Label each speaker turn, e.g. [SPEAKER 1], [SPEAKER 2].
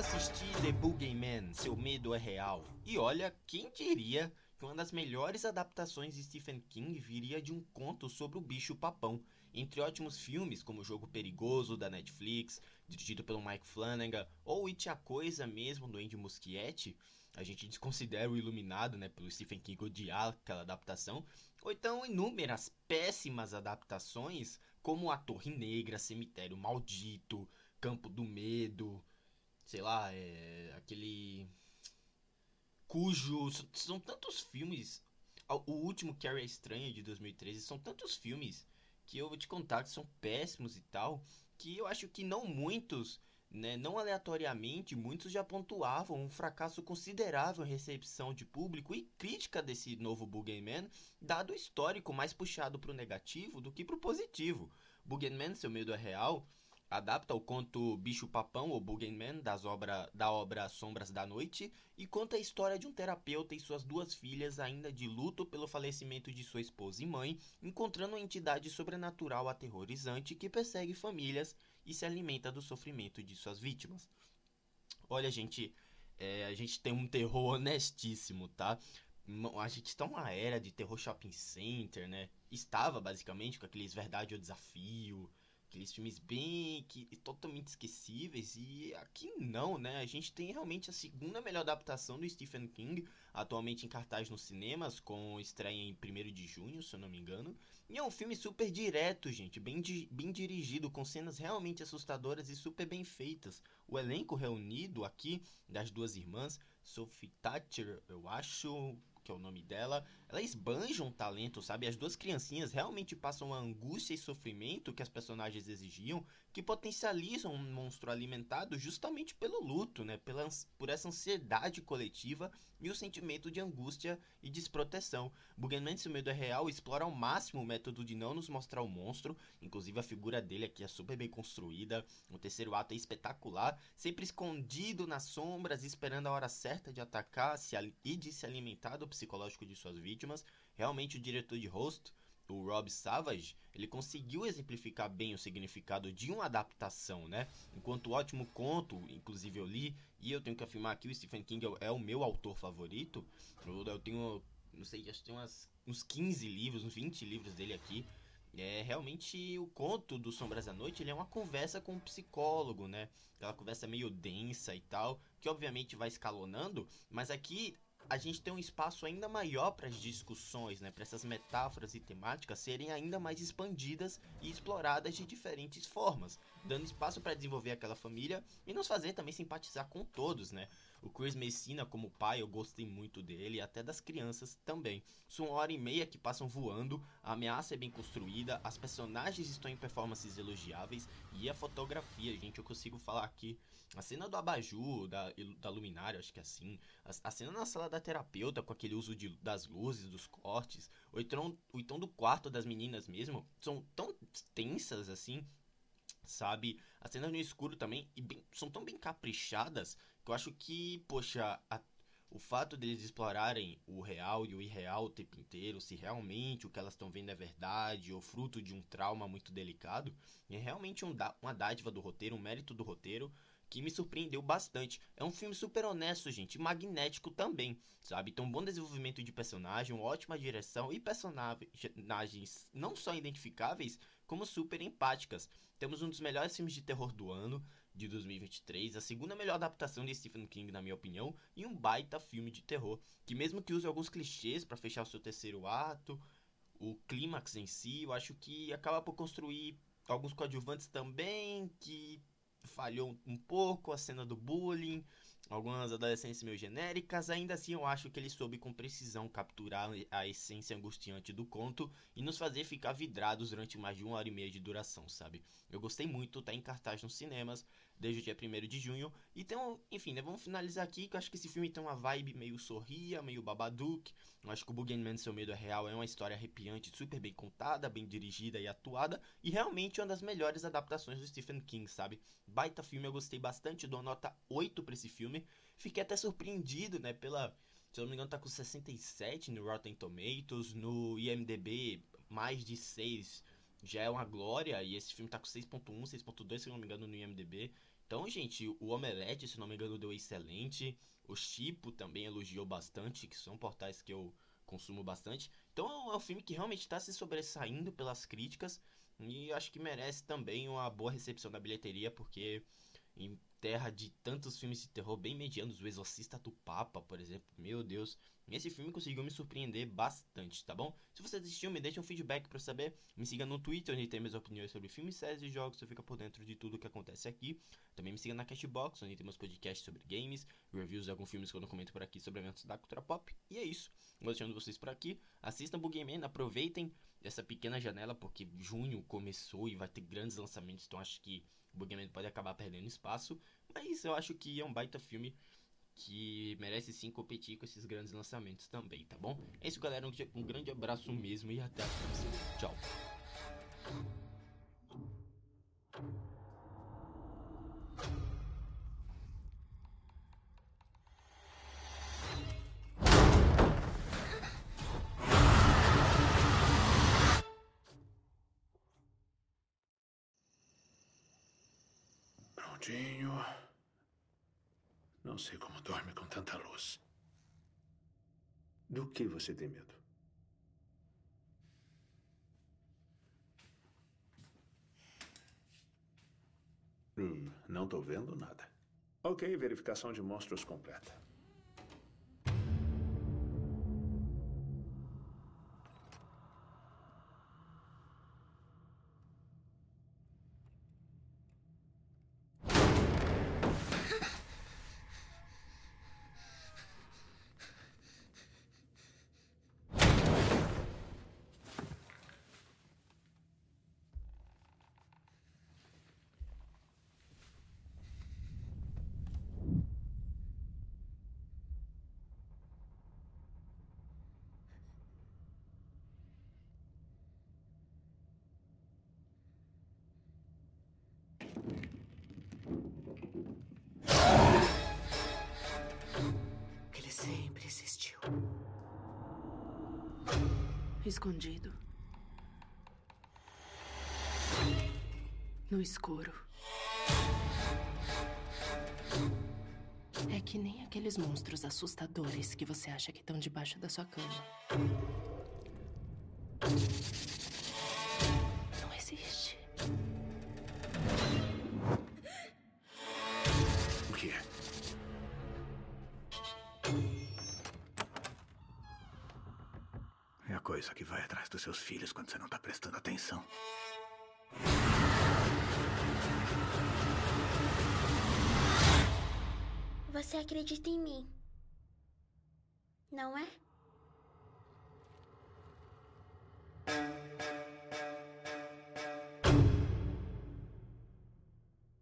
[SPEAKER 1] assisti The Boogeyman, Seu Medo é Real. E olha, quem diria que uma das melhores adaptações de Stephen King viria de um conto sobre o bicho papão. Entre ótimos filmes como O Jogo Perigoso da Netflix, dirigido pelo Mike Flanagan, ou It a Coisa mesmo do Andy Muschietti, a gente desconsidera o Iluminado, né, pelo Stephen King odiar aquela adaptação, ou então inúmeras péssimas adaptações como A Torre Negra, Cemitério Maldito, Campo do Medo, sei lá, é, aquele cujo são tantos filmes, o último Carrie é Estranha de 2013, são tantos filmes que eu vou te contar que são péssimos e tal, que eu acho que não muitos, né, não aleatoriamente, muitos já pontuavam um fracasso considerável em recepção de público e crítica desse novo Boogeyman, dado o histórico mais puxado para o negativo do que para o positivo. Boogeyman, seu medo é real, adapta o conto Bicho Papão ou Boogeyman das obra, da obra Sombras da Noite e conta a história de um terapeuta e suas duas filhas ainda de luto pelo falecimento de sua esposa e mãe, encontrando uma entidade sobrenatural aterrorizante que persegue famílias e se alimenta do sofrimento de suas vítimas. Olha, gente, é, a gente tem um terror honestíssimo, tá? A gente está numa era de terror shopping center, né? Estava basicamente com aqueles Verdade ou Desafio, aqueles filmes bem que totalmente esquecíveis e aqui não, né? A gente tem realmente a segunda melhor adaptação do Stephen King, atualmente em cartaz nos cinemas, com estreia em 1 de junho, se eu não me engano. E é um filme super direto, gente, bem, di bem dirigido, com cenas realmente assustadoras e super bem feitas. O elenco reunido aqui das duas irmãs, Sophie Thatcher, eu acho, que é o nome dela, ela esbanja um talento, sabe? As duas criancinhas realmente passam a angústia e sofrimento que as personagens exigiam, que potencializam um monstro alimentado justamente pelo luto, né? Pela, por essa ansiedade coletiva e o sentimento de angústia e desproteção. Bugman, se o medo é real, explora ao máximo o método de não nos mostrar o monstro, inclusive a figura dele aqui é super bem construída, o terceiro ato é espetacular, sempre escondido nas sombras, esperando a hora certa de atacar se, e de se alimentar do psicológico de suas vítimas. Realmente o diretor de Host, o Rob Savage, ele conseguiu exemplificar bem o significado de uma adaptação, né? Enquanto o ótimo conto, inclusive eu li, e eu tenho que afirmar que o Stephen King é o meu autor favorito. Eu, tenho, não sei, acho que tem umas, uns 15 livros, uns 20 livros dele aqui. É realmente o conto do Sombras da Noite, ele é uma conversa com um psicólogo, né? Aquela conversa meio densa e tal, que obviamente vai escalonando, mas aqui a gente tem um espaço ainda maior para as discussões, né, para essas metáforas e temáticas serem ainda mais expandidas e exploradas de diferentes formas, dando espaço para desenvolver aquela família e nos fazer também simpatizar com todos, né? O Chris Messina como pai, eu gostei muito dele, e até das crianças também. São uma hora e meia que passam voando, a ameaça é bem construída, as personagens estão em performances elogiáveis e a fotografia, gente, eu consigo falar aqui. A cena do abajur, da, da luminária, acho que é assim. A, a cena na sala da terapeuta, com aquele uso de, das luzes, dos cortes. Ou então do quarto das meninas mesmo, são tão tensas assim sabe? As cenas no escuro também bem, são tão bem caprichadas que eu acho que, poxa, a, o fato deles explorarem o real e o irreal o tempo inteiro, se realmente o que elas estão vendo é verdade ou fruto de um trauma muito delicado, é realmente um, uma dádiva do roteiro, um mérito do roteiro que me surpreendeu bastante. É um filme super honesto, gente, magnético também, sabe? Tem um bom desenvolvimento de personagem, uma ótima direção e personagens não só identificáveis, como super empáticas. Temos um dos melhores filmes de terror do ano, de 2023, a segunda melhor adaptação de Stephen King, na minha opinião, e um baita filme de terror, que mesmo que use alguns clichês para fechar o seu terceiro ato, o clímax em si, eu acho que acaba por construir alguns coadjuvantes também que falhou um pouco a cena do bullying, algumas adolescências meio genéricas, ainda assim eu acho que ele soube com precisão capturar a essência angustiante do conto e nos fazer ficar vidrados durante mais de uma hora e meia de duração, sabe? Eu gostei muito, tá em cartaz nos cinemas, desde o dia 1 de junho. Então, enfim, né, vamos finalizar aqui, que eu acho que esse filme tem uma vibe meio sorria, meio babadook. Eu acho que o Boogeyman Seu Medo é Real é uma história arrepiante, super bem contada, bem dirigida e atuada, e realmente uma das melhores adaptações do Stephen King, sabe? Baita filme, eu gostei bastante, dou nota 8 pra esse filme. Fiquei até surpreendido, né, pela... Se eu não me engano, tá com 67 no Rotten Tomatoes, no IMDB mais de 6 já é uma glória, e esse filme tá com 6.1, 6.2, se não me engano, no IMDB. Então, gente, o Omelete, se não me engano, deu excelente. O Chipo também elogiou bastante, que são portais que eu consumo bastante. Então é um filme que realmente está se sobressaindo pelas críticas e acho que merece também uma boa recepção da bilheteria, porque em terra de tantos filmes de terror bem medianos, O Exorcista do Papa, por exemplo, meu Deus, esse filme conseguiu me surpreender bastante, tá bom? Se você assistiu, me deixe um feedback para saber. Me siga no Twitter, onde tem minhas opiniões sobre filmes, séries e jogos, você fica por dentro de tudo que acontece aqui. Também me siga na Cashbox, onde temos podcasts sobre games, reviews de alguns filmes que eu não comento por aqui sobre eventos da cultura pop. E é isso. Vou deixando vocês por aqui. Assistam Boogeyman, aproveitem essa pequena janela, porque junho começou e vai ter grandes lançamentos, então acho que o Boogeyman pode acabar perdendo espaço. Mas eu acho que é um baita filme que merece sim competir com esses grandes lançamentos também, tá bom? É isso, galera. Um, grande abraço mesmo e até a próxima. Tchau.
[SPEAKER 2] Prontinho. Não sei como dorme com tanta luz. Do que você tem medo? Hum, não estou vendo nada. Ok, verificação de monstros completa.
[SPEAKER 3] Escondido. No escuro. É que nem aqueles monstros assustadores que você acha que estão debaixo da sua cama. Não existe.
[SPEAKER 2] coisa que vai atrás dos seus filhos quando você não está prestando atenção.
[SPEAKER 4] Você acredita em mim. Não é?